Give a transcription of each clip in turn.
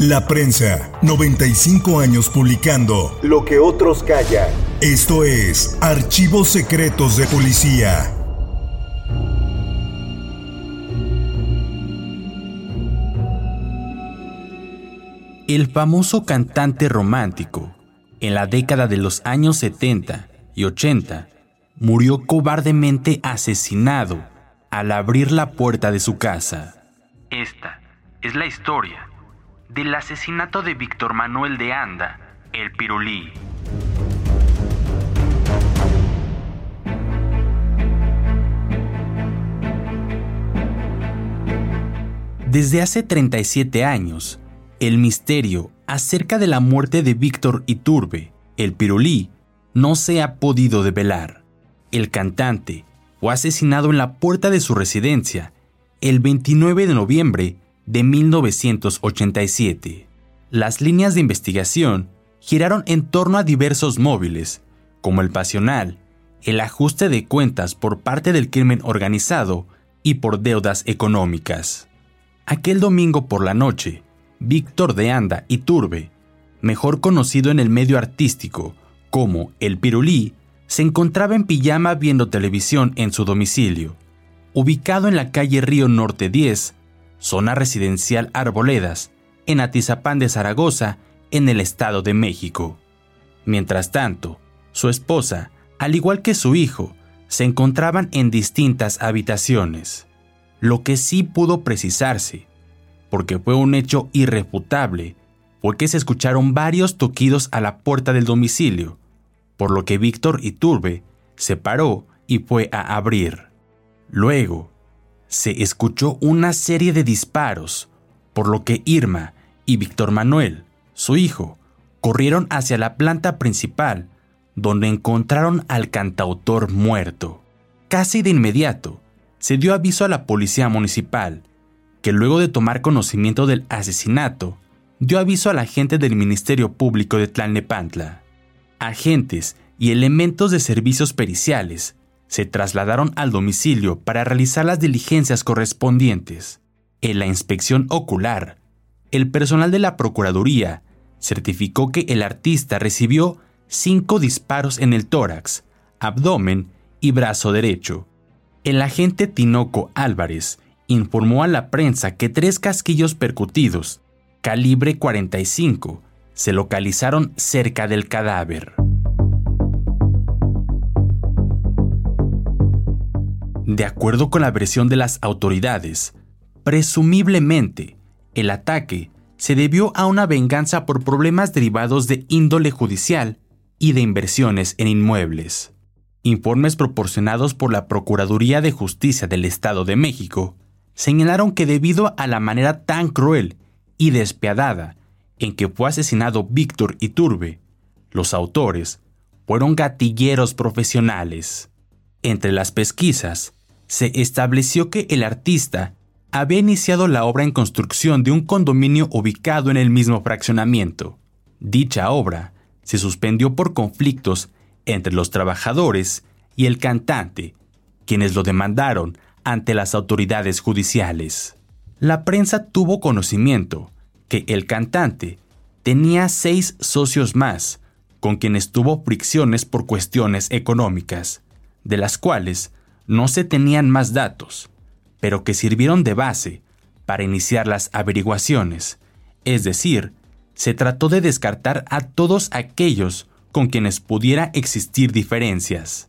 La prensa, 95 años publicando Lo que otros callan. Esto es Archivos Secretos de Policía. El famoso cantante romántico, en la década de los años 70 y 80, murió cobardemente asesinado al abrir la puerta de su casa. Esta es la historia del asesinato de Víctor Manuel de Anda, el Pirulí. Desde hace 37 años, el misterio acerca de la muerte de Víctor Iturbe, el Pirulí, no se ha podido develar. El cantante fue asesinado en la puerta de su residencia el 29 de noviembre de 1987. Las líneas de investigación giraron en torno a diversos móviles, como el pasional, el ajuste de cuentas por parte del crimen organizado y por deudas económicas. Aquel domingo por la noche, Víctor de Anda y Turbe, mejor conocido en el medio artístico como El Pirulí, se encontraba en pijama viendo televisión en su domicilio, ubicado en la calle Río Norte 10, zona residencial Arboledas, en Atizapán de Zaragoza, en el Estado de México. Mientras tanto, su esposa, al igual que su hijo, se encontraban en distintas habitaciones. Lo que sí pudo precisarse, porque fue un hecho irrefutable, fue que se escucharon varios toquidos a la puerta del domicilio, por lo que Víctor Iturbe se paró y fue a abrir. Luego, se escuchó una serie de disparos, por lo que Irma y Víctor Manuel, su hijo, corrieron hacia la planta principal, donde encontraron al cantautor muerto. Casi de inmediato, se dio aviso a la policía municipal, que luego de tomar conocimiento del asesinato, dio aviso a la gente del Ministerio Público de Tlalnepantla. Agentes y elementos de servicios periciales se trasladaron al domicilio para realizar las diligencias correspondientes. En la inspección ocular, el personal de la Procuraduría certificó que el artista recibió cinco disparos en el tórax, abdomen y brazo derecho. El agente Tinoco Álvarez informó a la prensa que tres casquillos percutidos, calibre 45, se localizaron cerca del cadáver. De acuerdo con la versión de las autoridades, presumiblemente, el ataque se debió a una venganza por problemas derivados de índole judicial y de inversiones en inmuebles. Informes proporcionados por la Procuraduría de Justicia del Estado de México señalaron que debido a la manera tan cruel y despiadada en que fue asesinado Víctor Iturbe, los autores fueron gatilleros profesionales. Entre las pesquisas, se estableció que el artista había iniciado la obra en construcción de un condominio ubicado en el mismo fraccionamiento. Dicha obra se suspendió por conflictos entre los trabajadores y el cantante, quienes lo demandaron ante las autoridades judiciales. La prensa tuvo conocimiento que el cantante tenía seis socios más, con quienes tuvo fricciones por cuestiones económicas, de las cuales no se tenían más datos, pero que sirvieron de base para iniciar las averiguaciones, es decir, se trató de descartar a todos aquellos con quienes pudiera existir diferencias.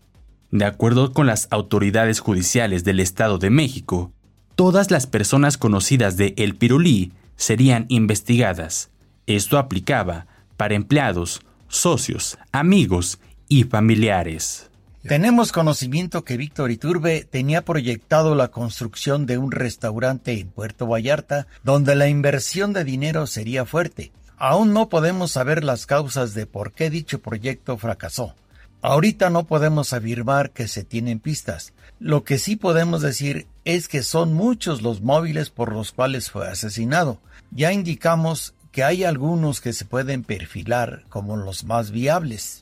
De acuerdo con las autoridades judiciales del Estado de México, todas las personas conocidas de El Pirulí serían investigadas. Esto aplicaba para empleados, socios, amigos y familiares. Tenemos conocimiento que Víctor Iturbe tenía proyectado la construcción de un restaurante en Puerto Vallarta donde la inversión de dinero sería fuerte. Aún no podemos saber las causas de por qué dicho proyecto fracasó. Ahorita no podemos afirmar que se tienen pistas. Lo que sí podemos decir es que son muchos los móviles por los cuales fue asesinado. Ya indicamos que hay algunos que se pueden perfilar como los más viables.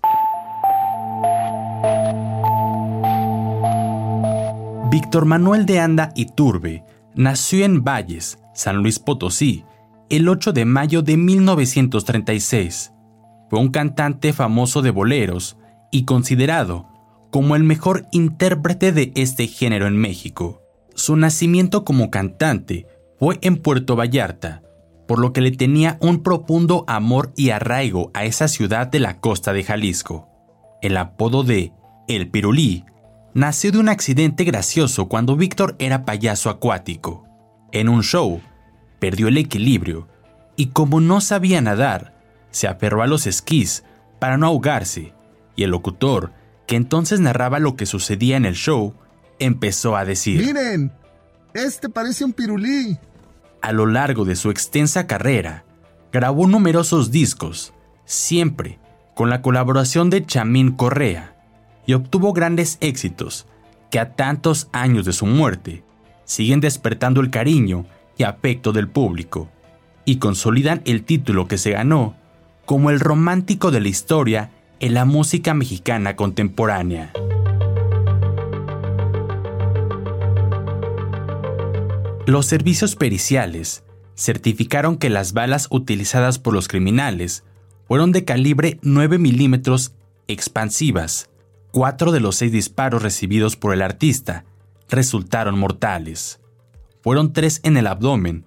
Víctor Manuel de Anda Iturbe nació en Valles, San Luis Potosí, el 8 de mayo de 1936. Fue un cantante famoso de boleros y considerado como el mejor intérprete de este género en México. Su nacimiento como cantante fue en Puerto Vallarta, por lo que le tenía un profundo amor y arraigo a esa ciudad de la costa de Jalisco. El apodo de El Pirulí nació de un accidente gracioso cuando Víctor era payaso acuático. En un show, perdió el equilibrio y como no sabía nadar, se aferró a los esquís para no ahogarse y el locutor, que entonces narraba lo que sucedía en el show, empezó a decir, Miren, este parece un pirulí. A lo largo de su extensa carrera, grabó numerosos discos, siempre con la colaboración de Chamín Correa, y obtuvo grandes éxitos que a tantos años de su muerte siguen despertando el cariño y afecto del público, y consolidan el título que se ganó como el romántico de la historia en la música mexicana contemporánea. Los servicios periciales certificaron que las balas utilizadas por los criminales fueron de calibre 9 milímetros expansivas. Cuatro de los seis disparos recibidos por el artista resultaron mortales. Fueron tres en el abdomen,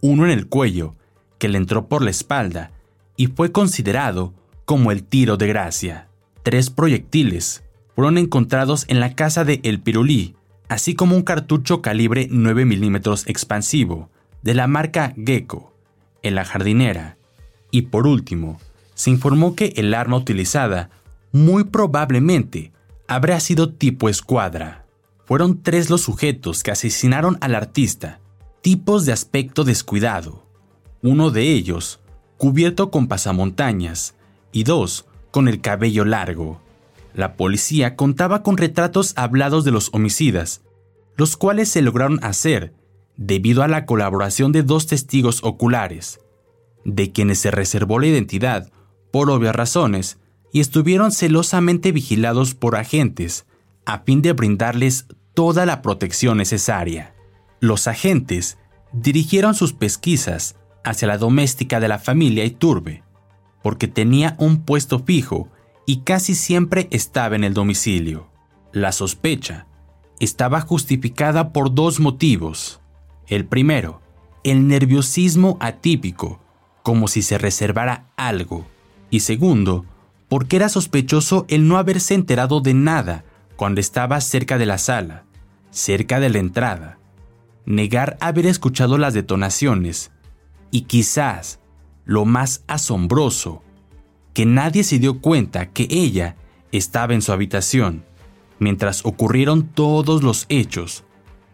uno en el cuello, que le entró por la espalda y fue considerado como el tiro de gracia. Tres proyectiles fueron encontrados en la casa de El Pirulí, así como un cartucho calibre 9 milímetros expansivo de la marca Gecko en la jardinera. Y por último, se informó que el arma utilizada muy probablemente habría sido tipo escuadra. Fueron tres los sujetos que asesinaron al artista, tipos de aspecto descuidado. Uno de ellos, cubierto con pasamontañas, y dos con el cabello largo. La policía contaba con retratos hablados de los homicidas, los cuales se lograron hacer debido a la colaboración de dos testigos oculares, de quienes se reservó la identidad por obvias razones y estuvieron celosamente vigilados por agentes a fin de brindarles toda la protección necesaria. Los agentes dirigieron sus pesquisas hacia la doméstica de la familia Iturbe, porque tenía un puesto fijo y casi siempre estaba en el domicilio. La sospecha estaba justificada por dos motivos. El primero, el nerviosismo atípico, como si se reservara algo. Y segundo, porque era sospechoso el no haberse enterado de nada cuando estaba cerca de la sala, cerca de la entrada. Negar haber escuchado las detonaciones y quizás lo más asombroso, que nadie se dio cuenta que ella estaba en su habitación, mientras ocurrieron todos los hechos,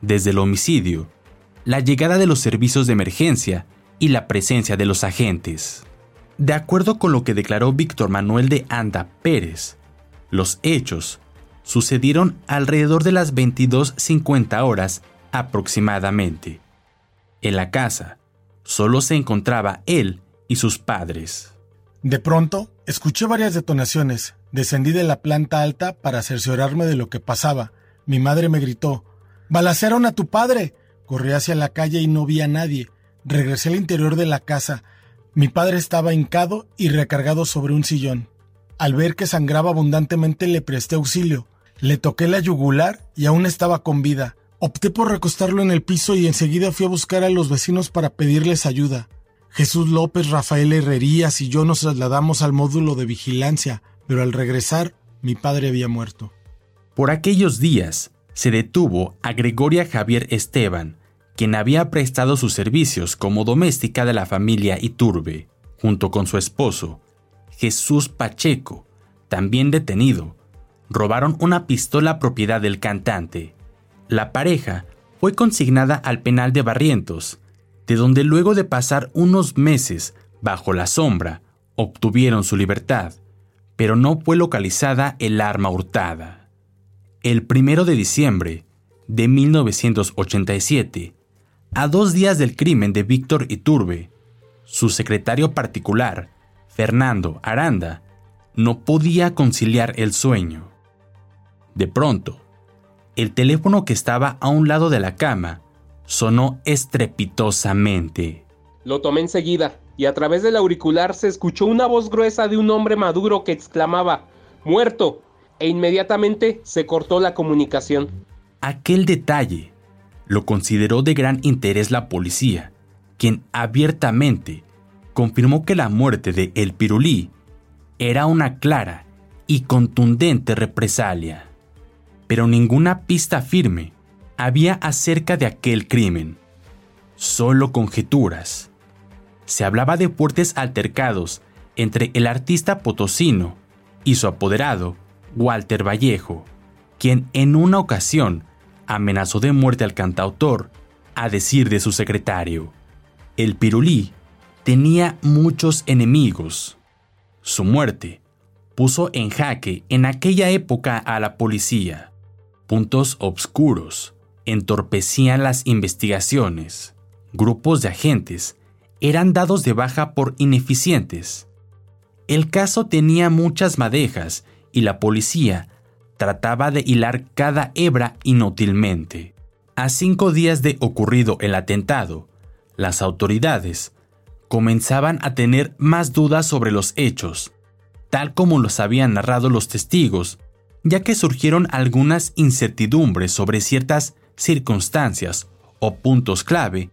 desde el homicidio, la llegada de los servicios de emergencia y la presencia de los agentes. De acuerdo con lo que declaró Víctor Manuel de Anda Pérez, los hechos sucedieron alrededor de las 22.50 horas aproximadamente. En la casa solo se encontraba él y sus padres. De pronto, escuché varias detonaciones. Descendí de la planta alta para cerciorarme de lo que pasaba. Mi madre me gritó, ¡Balacearon a tu padre! Corrí hacia la calle y no vi a nadie. Regresé al interior de la casa. Mi padre estaba hincado y recargado sobre un sillón. Al ver que sangraba abundantemente le presté auxilio. Le toqué la yugular y aún estaba con vida. Opté por recostarlo en el piso y enseguida fui a buscar a los vecinos para pedirles ayuda. Jesús López, Rafael Herrerías y yo nos trasladamos al módulo de vigilancia, pero al regresar mi padre había muerto. Por aquellos días se detuvo a Gregoria Javier Esteban, quien había prestado sus servicios como doméstica de la familia Iturbe, junto con su esposo, Jesús Pacheco, también detenido. Robaron una pistola propiedad del cantante. La pareja fue consignada al penal de Barrientos, de donde luego de pasar unos meses bajo la sombra, obtuvieron su libertad, pero no fue localizada el arma hurtada. El primero de diciembre de 1987, a dos días del crimen de Víctor Iturbe, su secretario particular, Fernando Aranda, no podía conciliar el sueño. De pronto, el teléfono que estaba a un lado de la cama sonó estrepitosamente. Lo tomé enseguida, y a través del auricular se escuchó una voz gruesa de un hombre maduro que exclamaba, ¡Muerto! E inmediatamente se cortó la comunicación. Aquel detalle lo consideró de gran interés la policía, quien abiertamente confirmó que la muerte de El Pirulí era una clara y contundente represalia. Pero ninguna pista firme había acerca de aquel crimen. Solo conjeturas. Se hablaba de fuertes altercados entre el artista potosino y su apoderado, Walter Vallejo, quien en una ocasión amenazó de muerte al cantautor, a decir de su secretario. El pirulí tenía muchos enemigos. Su muerte puso en jaque en aquella época a la policía. Puntos obscuros entorpecían las investigaciones. Grupos de agentes eran dados de baja por ineficientes. El caso tenía muchas madejas y la policía trataba de hilar cada hebra inútilmente. A cinco días de ocurrido el atentado, las autoridades comenzaban a tener más dudas sobre los hechos, tal como los habían narrado los testigos, ya que surgieron algunas incertidumbres sobre ciertas circunstancias o puntos clave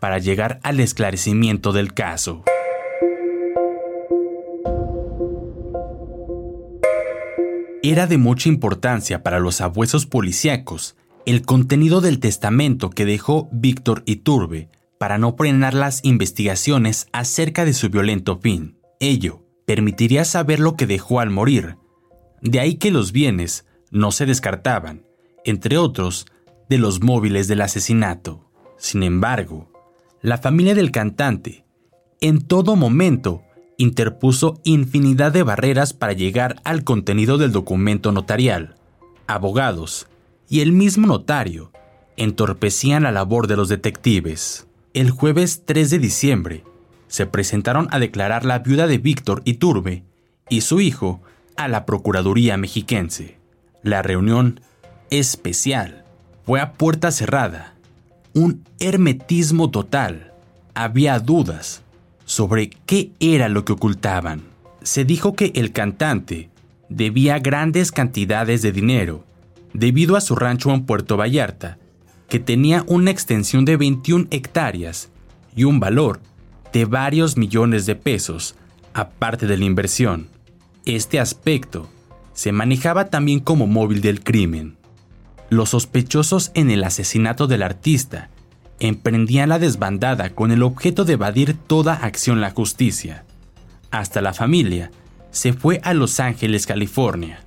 para llegar al esclarecimiento del caso. Era de mucha importancia para los abuesos policíacos el contenido del testamento que dejó Víctor Iturbe para no frenar las investigaciones acerca de su violento fin. Ello permitiría saber lo que dejó al morir. De ahí que los bienes no se descartaban, entre otros, de los móviles del asesinato. Sin embargo, la familia del cantante, en todo momento, interpuso infinidad de barreras para llegar al contenido del documento notarial. Abogados y el mismo notario entorpecían la labor de los detectives. El jueves 3 de diciembre, se presentaron a declarar la viuda de Víctor Iturbe y su hijo a la Procuraduría mexiquense. La reunión especial fue a puerta cerrada. Un hermetismo total. Había dudas sobre qué era lo que ocultaban. Se dijo que el cantante debía grandes cantidades de dinero debido a su rancho en Puerto Vallarta, que tenía una extensión de 21 hectáreas y un valor de varios millones de pesos, aparte de la inversión. Este aspecto se manejaba también como móvil del crimen. Los sospechosos en el asesinato del artista emprendían la desbandada con el objeto de evadir toda acción la justicia. Hasta la familia se fue a Los Ángeles, California.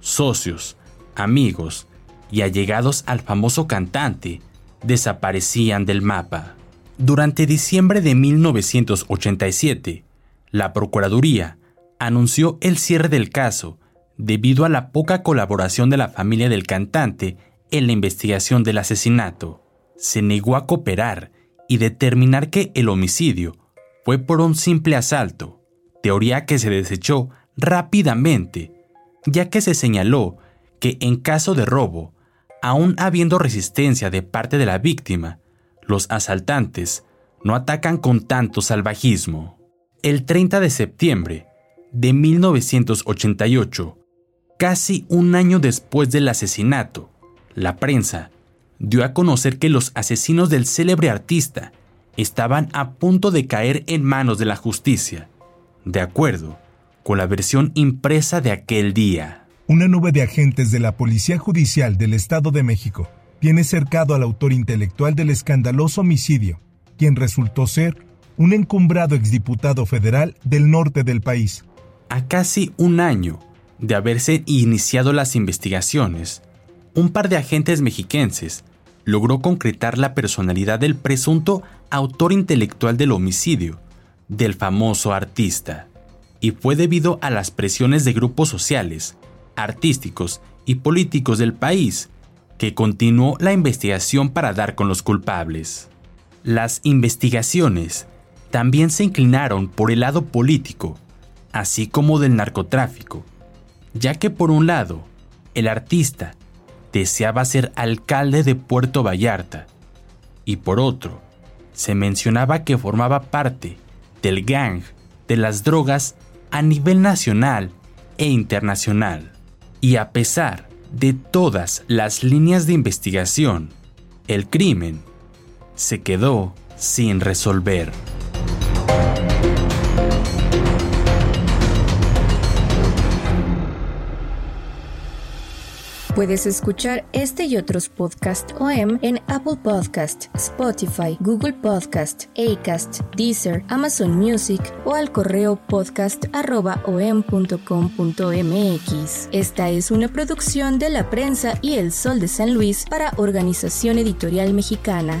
Socios, amigos y allegados al famoso cantante desaparecían del mapa. Durante diciembre de 1987, la Procuraduría anunció el cierre del caso debido a la poca colaboración de la familia del cantante en la investigación del asesinato. Se negó a cooperar y determinar que el homicidio fue por un simple asalto, teoría que se desechó rápidamente, ya que se señaló que en caso de robo, aún habiendo resistencia de parte de la víctima, los asaltantes no atacan con tanto salvajismo. El 30 de septiembre de 1988, casi un año después del asesinato, la prensa dio a conocer que los asesinos del célebre artista estaban a punto de caer en manos de la justicia, de acuerdo con la versión impresa de aquel día. Una nube de agentes de la Policía Judicial del Estado de México tiene cercado al autor intelectual del escandaloso homicidio, quien resultó ser un encumbrado exdiputado federal del norte del país. A casi un año de haberse iniciado las investigaciones, un par de agentes mexiquenses logró concretar la personalidad del presunto autor intelectual del homicidio del famoso artista, y fue debido a las presiones de grupos sociales, artísticos y políticos del país que continuó la investigación para dar con los culpables. Las investigaciones también se inclinaron por el lado político, así como del narcotráfico, ya que por un lado, el artista deseaba ser alcalde de Puerto Vallarta y por otro, se mencionaba que formaba parte del gang de las drogas a nivel nacional e internacional. Y a pesar de todas las líneas de investigación, el crimen se quedó sin resolver. Puedes escuchar este y otros podcasts OM en Apple Podcast, Spotify, Google Podcast, Acast, Deezer, Amazon Music o al correo podcast@om.com.mx. Esta es una producción de La Prensa y El Sol de San Luis para Organización Editorial Mexicana.